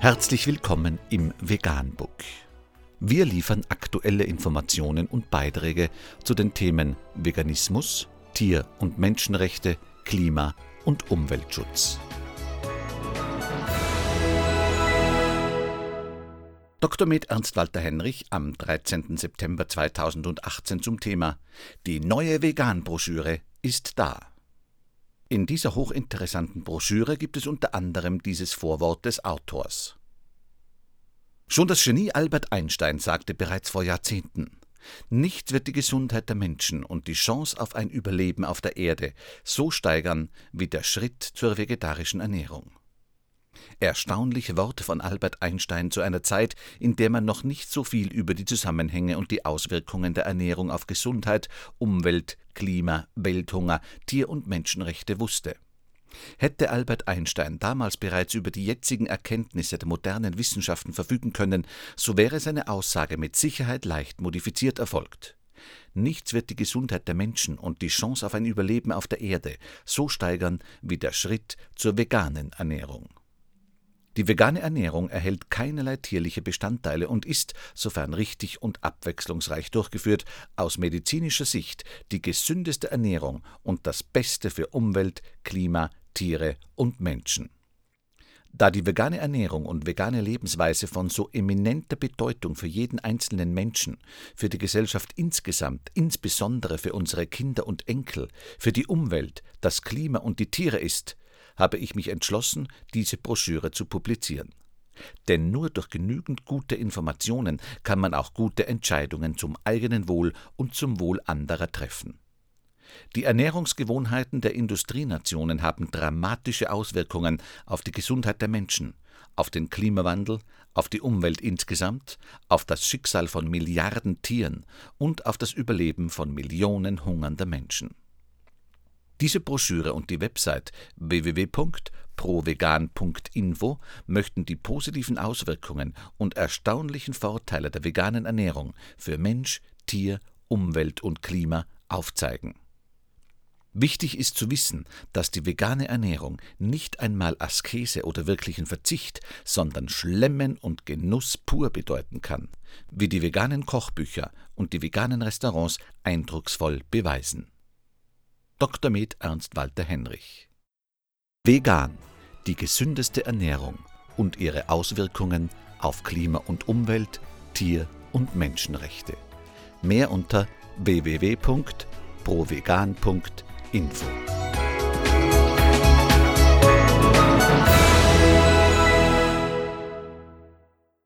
Herzlich willkommen im Veganbook. Wir liefern aktuelle Informationen und Beiträge zu den Themen Veganismus, Tier- und Menschenrechte, Klima- und Umweltschutz. Dr. Med Ernst Walter Henrich am 13. September 2018 zum Thema Die neue Vegan-Broschüre ist da. In dieser hochinteressanten Broschüre gibt es unter anderem dieses Vorwort des Autors. Schon das Genie Albert Einstein sagte bereits vor Jahrzehnten, Nichts wird die Gesundheit der Menschen und die Chance auf ein Überleben auf der Erde so steigern wie der Schritt zur vegetarischen Ernährung. Erstaunliche Worte von Albert Einstein zu einer Zeit, in der man noch nicht so viel über die Zusammenhänge und die Auswirkungen der Ernährung auf Gesundheit, Umwelt, Klima, Welthunger, Tier- und Menschenrechte wusste. Hätte Albert Einstein damals bereits über die jetzigen Erkenntnisse der modernen Wissenschaften verfügen können, so wäre seine Aussage mit Sicherheit leicht modifiziert erfolgt. Nichts wird die Gesundheit der Menschen und die Chance auf ein Überleben auf der Erde so steigern wie der Schritt zur veganen Ernährung. Die vegane Ernährung erhält keinerlei tierliche Bestandteile und ist, sofern richtig und abwechslungsreich durchgeführt, aus medizinischer Sicht die gesündeste Ernährung und das Beste für Umwelt, Klima, Tiere und Menschen. Da die vegane Ernährung und vegane Lebensweise von so eminenter Bedeutung für jeden einzelnen Menschen, für die Gesellschaft insgesamt, insbesondere für unsere Kinder und Enkel, für die Umwelt, das Klima und die Tiere ist, habe ich mich entschlossen, diese Broschüre zu publizieren. Denn nur durch genügend gute Informationen kann man auch gute Entscheidungen zum eigenen Wohl und zum Wohl anderer treffen. Die Ernährungsgewohnheiten der Industrienationen haben dramatische Auswirkungen auf die Gesundheit der Menschen, auf den Klimawandel, auf die Umwelt insgesamt, auf das Schicksal von Milliarden Tieren und auf das Überleben von Millionen hungernder Menschen. Diese Broschüre und die Website www.provegan.info möchten die positiven Auswirkungen und erstaunlichen Vorteile der veganen Ernährung für Mensch, Tier, Umwelt und Klima aufzeigen. Wichtig ist zu wissen, dass die vegane Ernährung nicht einmal Askese oder wirklichen Verzicht, sondern Schlemmen und Genuss pur bedeuten kann, wie die veganen Kochbücher und die veganen Restaurants eindrucksvoll beweisen. Dr. Med Ernst Walter Henrich. Vegan, die gesündeste Ernährung und ihre Auswirkungen auf Klima und Umwelt, Tier- und Menschenrechte. Mehr unter www.provegan.info.